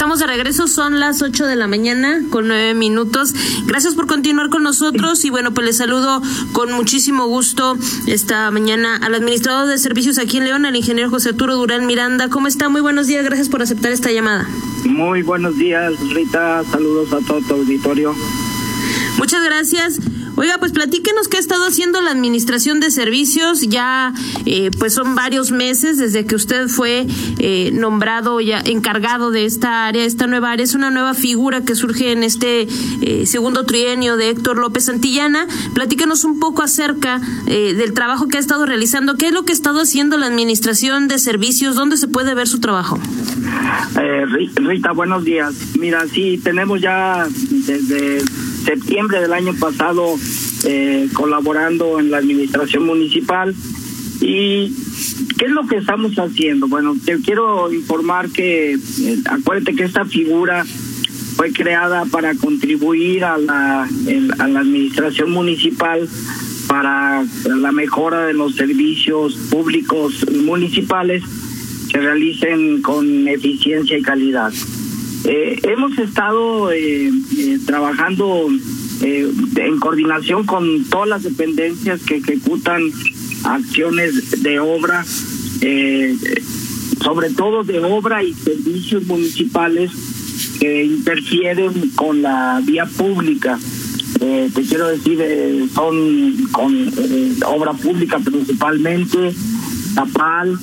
Estamos de regreso, son las 8 de la mañana con 9 minutos. Gracias por continuar con nosotros y bueno, pues les saludo con muchísimo gusto esta mañana al administrador de servicios aquí en León, al ingeniero José Arturo Durán Miranda. ¿Cómo está? Muy buenos días, gracias por aceptar esta llamada. Muy buenos días, Rita. Saludos a todo tu auditorio. Muchas gracias. Oiga, pues platíquenos qué ha estado haciendo la Administración de Servicios. Ya, eh, pues son varios meses desde que usted fue eh, nombrado ya encargado de esta área, esta nueva área. Es una nueva figura que surge en este eh, segundo trienio de Héctor López Santillana. Platíquenos un poco acerca del trabajo que ha estado realizando. ¿Qué es lo que ha estado haciendo la Administración de Servicios? ¿Dónde se puede ver su trabajo? Rita, buenos días. Mira, sí, tenemos ya desde septiembre del año pasado eh, colaborando en la administración municipal. ¿Y qué es lo que estamos haciendo? Bueno, te quiero informar que, eh, acuérdate que esta figura fue creada para contribuir a la, a la administración municipal para la mejora de los servicios públicos municipales que realicen con eficiencia y calidad. Eh, hemos estado eh, eh, trabajando en coordinación con todas las dependencias que ejecutan acciones de obra, sobre todo de obra y servicios municipales que interfieren con la vía pública. te quiero decir, son con obra pública principalmente, Tapal,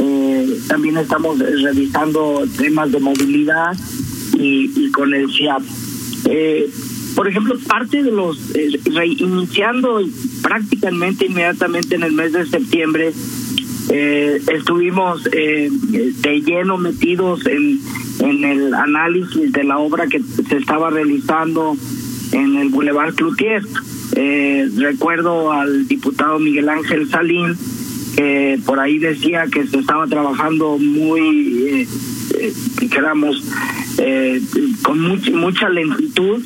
eh, también estamos revisando temas de movilidad y, con el CIAP. Eh, por ejemplo, parte de los, eh, reiniciando prácticamente inmediatamente en el mes de septiembre, eh, estuvimos de lleno metidos en, en el análisis de la obra que se estaba realizando en el Boulevard Cloutier. recuerdo al diputado Miguel Ángel Salín, por ahí decía que se estaba trabajando muy, eh, eh eh, con mucha, mucha lentitud.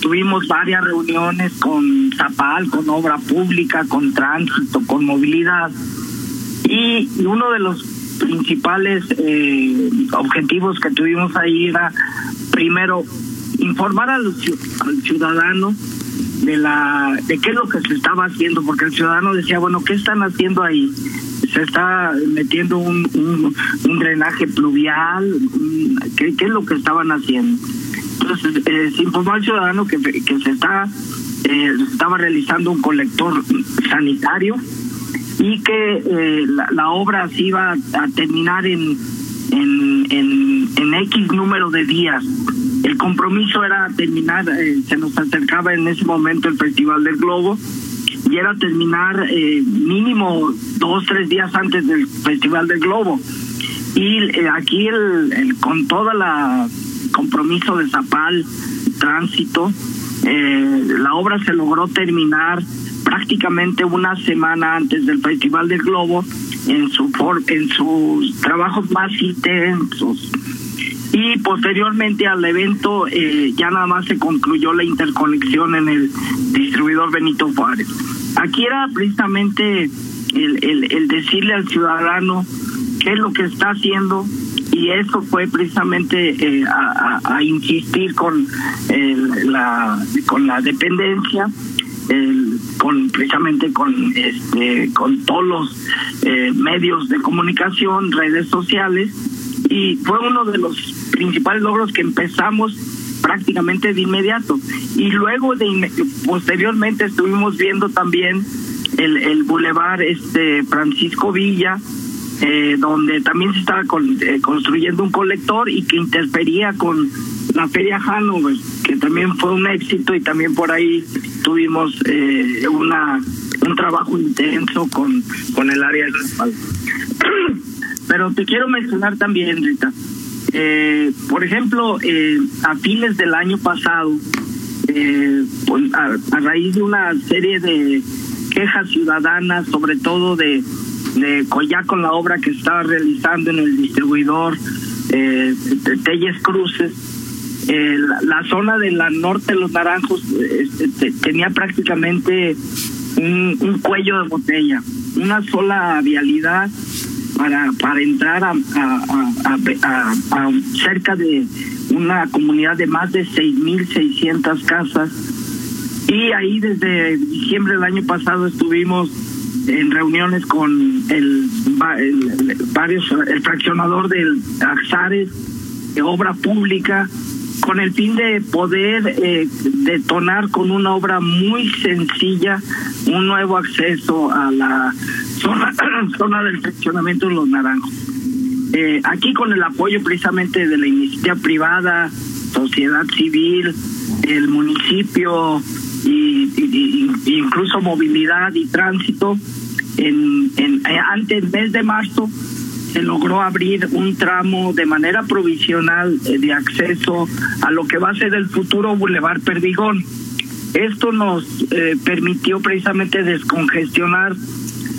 Tuvimos varias reuniones con Zapal, con obra pública, con tránsito, con movilidad. Y uno de los principales eh, objetivos que tuvimos ahí era, primero, informar al ciudadano de la de qué es lo que se estaba haciendo porque el ciudadano decía bueno qué están haciendo ahí se está metiendo un, un, drenaje pluvial ¿qué, es lo que estaban haciendo entonces eh, se informó al ciudadano que, que se está eh, estaba realizando un colector sanitario y que eh, la, obra se iba a terminar en en, en, en X número de días el compromiso era terminar, eh, se nos acercaba en ese momento el Festival del Globo, y era terminar eh, mínimo dos, tres días antes del Festival del Globo. Y eh, aquí el, con toda la compromiso de Zapal, tránsito, la obra se logró terminar prácticamente una semana antes del Festival del Globo en su en sus trabajos más intensos y posteriormente al evento eh, ya nada más se concluyó la interconexión en el distribuidor Benito Juárez. Aquí era precisamente el, el, decirle al ciudadano qué es lo que está haciendo y eso fue precisamente eh, a, insistir con la con la dependencia con precisamente con este con todos los eh, medios de comunicación redes sociales y fue uno de los principales logros que empezamos prácticamente de inmediato. Y luego de posteriormente estuvimos viendo también el, el bulevar este Francisco Villa eh, donde también se estaba eh, construyendo un colector y que interfería con la feria Hanover que también fue un éxito y también por ahí tuvimos eh, una un trabajo intenso con con el área de pero te quiero mencionar también, Rita. Eh, por ejemplo, eh, a fines del año pasado, eh, pues, a, raíz de una serie de quejas ciudadanas, sobre todo de, de ya con la obra que estaba realizando en el distribuidor eh, Telles Cruces, eh, la, zona de la norte de los Naranjos este, tenía prácticamente un, cuello de botella, una sola vialidad para, para entrar a, a, cerca de una comunidad de más de 6.600 casas. Y ahí desde diciembre del año pasado estuvimos en reuniones con el, el, varios, el fraccionador del Axares, de obra pública, con el fin de poder eh, detonar con una obra muy sencilla un nuevo acceso a la zona, zona del fraccionamiento de los naranjos. Eh, aquí con el apoyo precisamente de la iniciativa privada, sociedad civil, el municipio y, incluso movilidad y tránsito, en, en, eh, antes del mes de marzo se logró abrir un tramo de manera provisional eh, de acceso a lo que va a ser el futuro Boulevard Perdigón. Esto nos eh, permitió precisamente descongestionar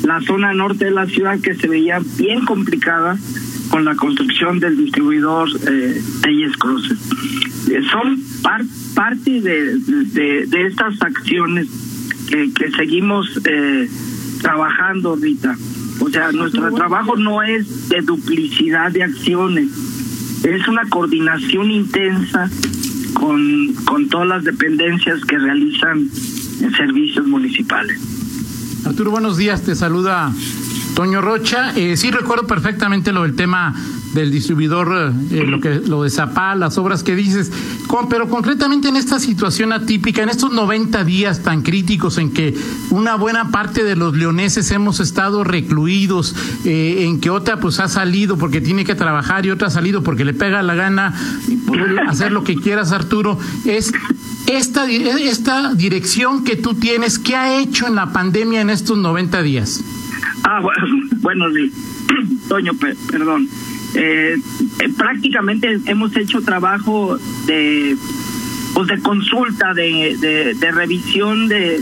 la zona norte de la ciudad que se veía bien complicada con la construcción del distribuidor eh, Telles Cruces. Eh, son parte de, de, estas acciones que, que seguimos trabajando, Rita. O sea, nuestro trabajo no es de duplicidad de acciones, es una coordinación intensa con, con todas las dependencias que realizan servicios municipales. Arturo, buenos días, te saluda Toño Rocha. Eh, sí recuerdo perfectamente lo del tema del distribuidor, eh, lo que lo de Zapal, las obras que dices, pero concretamente en esta situación atípica, en estos 90 días tan críticos en que una buena parte de los leoneses hemos estado recluidos, eh, en que otra pues ha salido porque tiene que trabajar y otra ha salido porque le pega la gana hacer lo que quieras, Arturo, es esta, esta dirección que tú tienes, ¿qué ha hecho en la pandemia en estos 90 días? Ah, bueno, bueno perdón. Eh, eh, prácticamente hemos hecho trabajo de pues de consulta, de, de, revisión, de,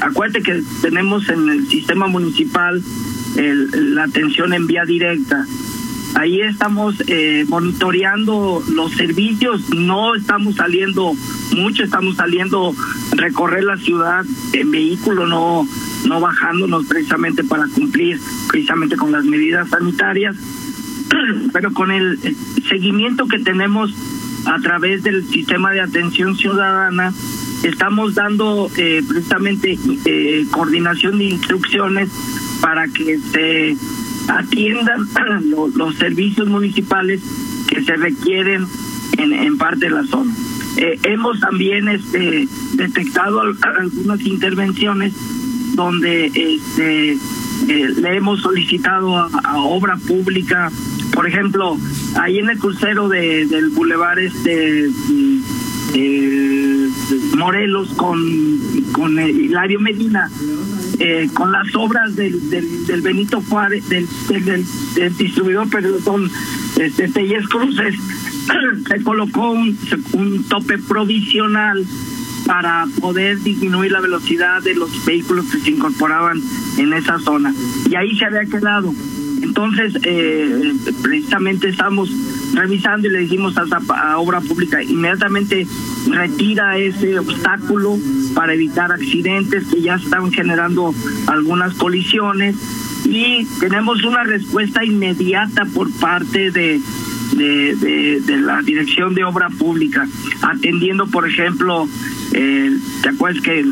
acuérdate que tenemos en el sistema municipal la atención en vía directa. Ahí estamos eh, monitoreando los servicios, no estamos saliendo mucho, estamos saliendo recorrer la ciudad en vehículo, no, no bajándonos precisamente para cumplir precisamente con las medidas sanitarias pero con el seguimiento que tenemos a través del sistema de atención ciudadana, estamos dando eh, precisamente eh, coordinación de instrucciones para que se atiendan los, servicios municipales que se requieren en, en parte de la zona. Eh, hemos también este, detectado algunas intervenciones donde este, le hemos solicitado a obra pública por ejemplo, ahí en el crucero de, del Boulevard este eh, Morelos con, con Hilario Medina, eh, con las obras del, del, Benito Juárez, del, del, distribuidor, perdón, este, Telles Cruces, se colocó un, un tope provisional para poder disminuir la velocidad de los vehículos que se incorporaban en esa zona. Y ahí se había quedado. Entonces, eh, precisamente estamos revisando y le dijimos a, Obra Pública, inmediatamente retira ese obstáculo para evitar accidentes que ya están generando algunas colisiones y tenemos una respuesta inmediata por parte de, la Dirección de Obra Pública, atendiendo, por ejemplo, ¿te acuerdas que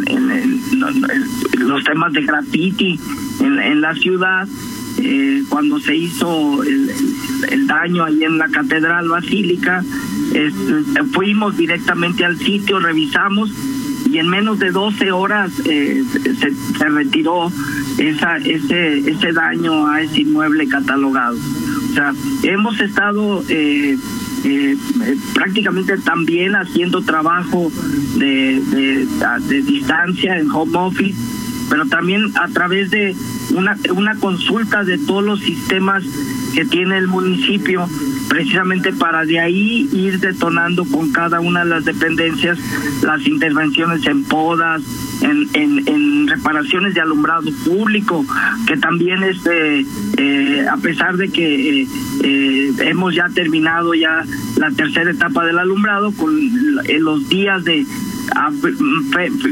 los temas de graffiti en la ciudad? Eh, cuando se hizo el, daño ahí en la Catedral Basílica, fuimos directamente al sitio, revisamos y en menos de 12 horas eh, se, retiró esa, ese, ese daño a ese inmueble catalogado. O sea, hemos estado eh, prácticamente también haciendo trabajo de distancia en home office, pero también a través de una, una consulta de todos los sistemas que tiene el municipio precisamente para de ahí ir detonando con cada una de las dependencias las intervenciones en podas, en, en, reparaciones de alumbrado público, que también este, eh, a pesar de que eh, eh, hemos ya terminado ya la tercera etapa del alumbrado, con los días de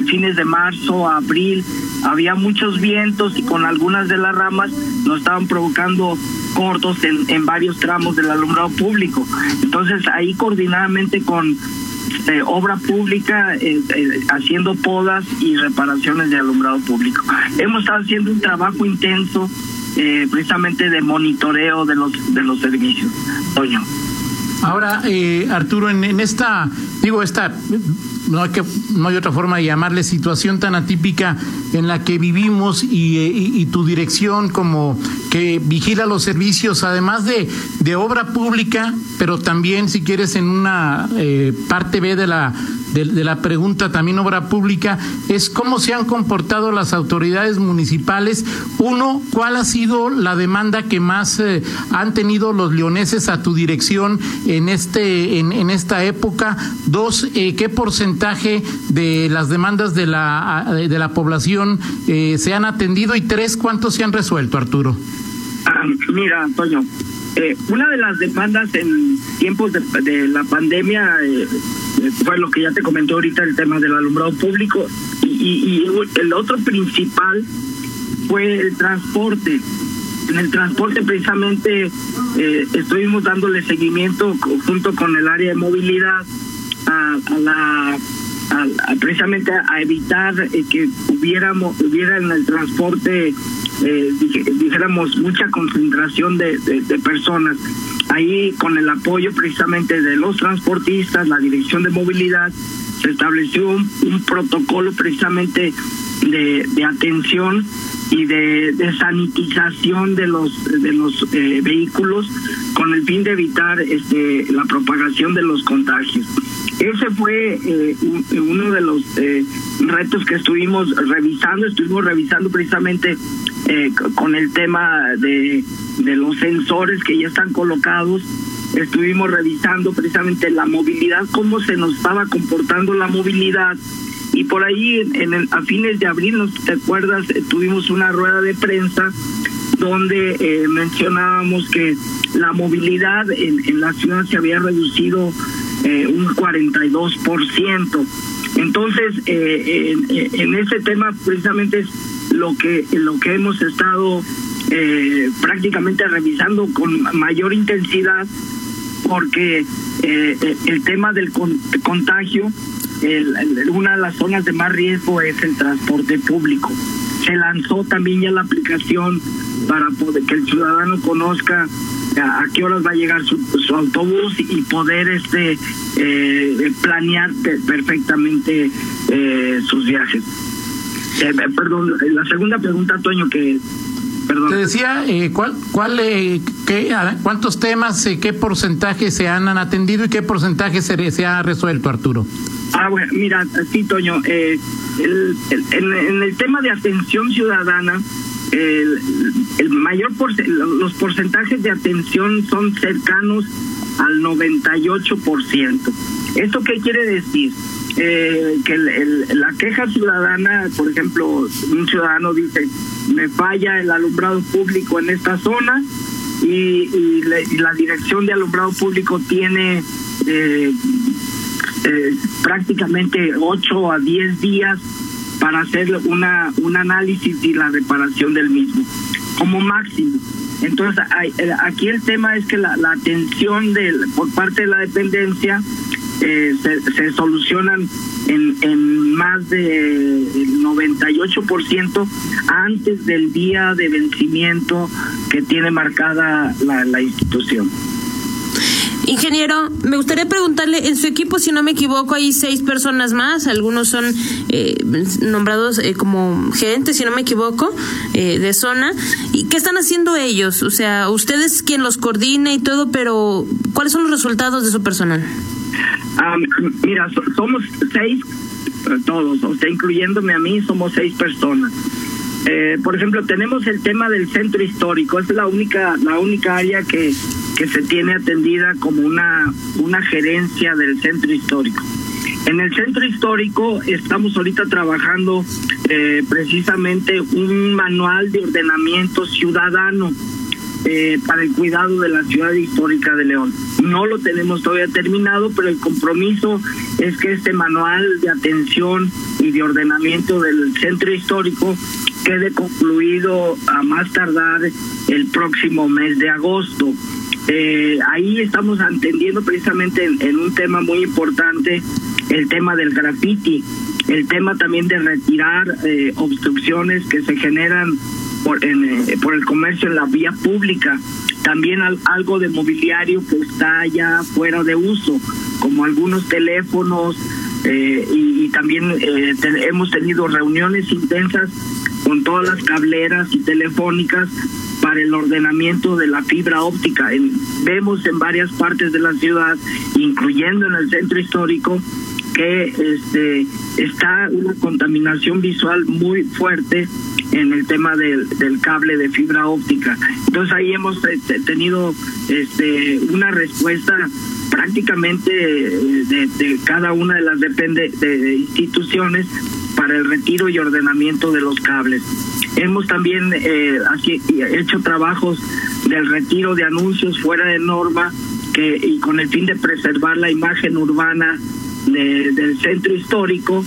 fines de marzo, abril, había muchos vientos y con algunas de las ramas nos estaban provocando cortos en, varios tramos del alumbrado público. Entonces ahí coordinadamente con eh, obra pública, eh, eh, haciendo podas y reparaciones de alumbrado público. Hemos estado haciendo un trabajo intenso precisamente de monitoreo de los de los servicios. Toño. Ahora, Arturo, en, en esta, digo, esta no hay, que, no hay otra forma de llamarle situación tan atípica en la que vivimos y, y, tu dirección como que vigila los servicios, además de, de obra pública, pero también, si quieres, en una eh, parte B de la, de, la pregunta, también obra pública, es cómo se han comportado las autoridades municipales. Uno, ¿cuál ha sido la demanda que más eh, han tenido los leoneses a tu dirección en, este, en, en esta época? Dos, eh, ¿qué porcentaje de las demandas de la, de la población se han atendido? Y tres, ¿cuántos se han resuelto, Arturo? Ah, mira, Antonio, eh, una de las demandas en tiempos de, la pandemia eh, fue lo que ya te comentó ahorita, el tema del alumbrado público, y, el otro principal fue el transporte. En el transporte precisamente eh, estuvimos dándole seguimiento junto con el área de movilidad a, la precisamente a evitar que hubiéramos hubiera en el transporte eh, dijéramos, mucha concentración de, personas. Ahí, con el apoyo precisamente de los transportistas, la dirección de movilidad, se estableció un, protocolo precisamente de, atención y de, sanitización de los de los eh, vehículos con el fin de evitar este la propagación de los contagios. Ese fue eh, uno de los eh, retos que estuvimos revisando, estuvimos revisando precisamente eh, con el tema de, de los sensores que ya están colocados. Estuvimos revisando precisamente la movilidad, cómo se nos estaba comportando la movilidad. Y por ahí, a fines de abril, ¿no te acuerdas? Eh, tuvimos una rueda de prensa donde eh, mencionábamos que la movilidad en, en, la ciudad se había reducido eh, un 42%. Entonces, eh, en, en, ese tema precisamente lo que, lo que hemos estado eh, prácticamente revisando con mayor intensidad porque eh, el tema del contagio, una de las zonas de más riesgo es el transporte público. Se lanzó también ya la aplicación para poder, que el ciudadano conozca a, qué horas va a llegar su, autobús y poder este eh, planear perfectamente sus viajes. Eh, perdón, la segunda pregunta, Toño, que... Perdón. Te decía, eh, ¿cuál, cuál, eh, qué, ¿cuántos temas, qué porcentaje se han atendido y qué porcentaje se, se ha resuelto, Arturo? Ah, bueno, mira, sí, Toño, el, en, el tema de atención ciudadana, el, el mayor los porcentajes de atención son cercanos al 98%. ¿Esto qué quiere decir? Eh, que la queja ciudadana, por ejemplo, un ciudadano dice, me falla el alumbrado público en esta zona y, la, dirección de alumbrado público tiene eh, eh, prácticamente 8 a 10 días para hacer una un análisis y la reparación del mismo, como máximo. Entonces, eh, aquí el tema es que la, la atención de, por parte de la dependencia eh, se, solucionan en, en más del 98% antes del día de vencimiento que tiene marcada la, la institución. Ingeniero, me gustaría preguntarle, en su equipo, si no me equivoco, hay seis personas más, algunos son eh, nombrados eh, como gerentes, si no me equivoco, eh, de zona. ¿Y qué están haciendo ellos? O sea, ustedes quien los coordina y todo, pero ¿cuáles son los resultados de su personal? Ah, mira, somos seis, eh, todos, o sea, incluyéndome a mí, somos seis personas. Eh, por ejemplo, tenemos el tema del centro histórico, es la única, la única área que, que se tiene atendida como una, una gerencia del centro histórico. En el centro histórico estamos ahorita trabajando eh, precisamente un manual de ordenamiento ciudadano eh, para el cuidado de la ciudad histórica de León. No lo tenemos todavía terminado, pero el compromiso es que este manual de atención y de ordenamiento del centro histórico quede concluido a más tardar el próximo mes de agosto. Eh, ahí estamos atendiendo precisamente en, un tema muy importante, el tema del graffiti, el tema también de retirar eh, obstrucciones que se generan por, eh, por el comercio en la vía pública, también algo de mobiliario que está ya fuera de uso, como algunos teléfonos eh, y, también eh, hemos tenido reuniones intensas con todas las cableras y telefónicas para el ordenamiento de la fibra óptica. vemos en varias partes de la ciudad, incluyendo en el centro histórico, que este, está una contaminación visual muy fuerte en el tema del, del cable de fibra óptica. Entonces ahí hemos este, tenido este, una respuesta prácticamente eh, de, cada una de las depende de instituciones para el retiro y ordenamiento de los cables. Hemos también eh, hecho trabajos del retiro de anuncios fuera de norma que y con el fin de preservar la imagen urbana del centro histórico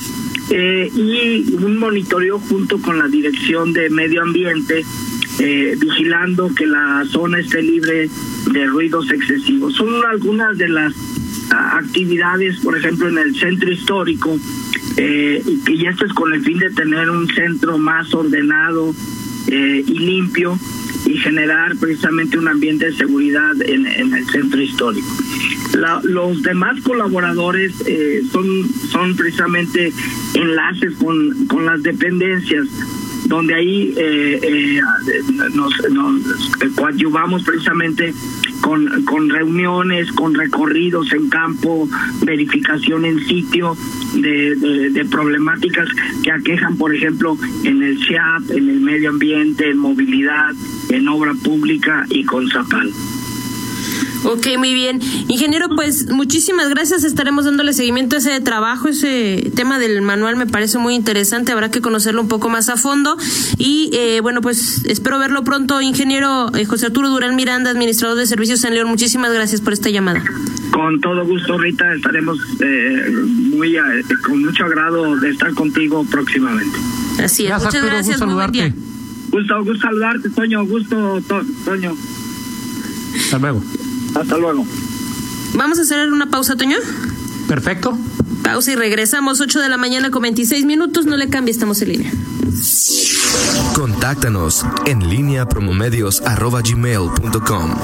eh, y un monitoreo junto con la Dirección de Medio Ambiente, eh, vigilando que la zona esté libre de ruidos excesivos. Son algunas de las actividades, por ejemplo, en el centro histórico, eh, y esto es con el fin de tener un centro más ordenado eh, y limpio y generar precisamente un ambiente de seguridad en, el centro histórico. los demás colaboradores eh, son, son precisamente enlaces con, con las dependencias donde ahí eh, eh, nos, nos coadyuvamos precisamente con, con reuniones, con recorridos en campo, verificación en sitio de, de, problemáticas que aquejan, por ejemplo, en el CIAP, en el medio ambiente, en movilidad, en obra pública y con Zapal. Ok, muy bien. Ingeniero, pues muchísimas gracias. Estaremos dándole seguimiento a ese trabajo. Ese tema del manual me parece muy interesante. Habrá que conocerlo un poco más a fondo. Y eh, bueno, pues espero verlo pronto. Ingeniero eh, José Arturo Durán Miranda, administrador de servicios en León. Muchísimas gracias por esta llamada. Con todo gusto, Rita. Estaremos eh, muy con mucho agrado de estar contigo próximamente. Así es. Muchas gracias. Gusto muy buen Gusto, gusto saludarte, Toño. Gusto, Toño. Hasta luego. Hasta luego. Vamos a hacer una pausa, Toño. Perfecto. Pausa y regresamos 8 de la mañana con 26 minutos. No le cambie, estamos en línea. Contáctanos en línea promomedios.com.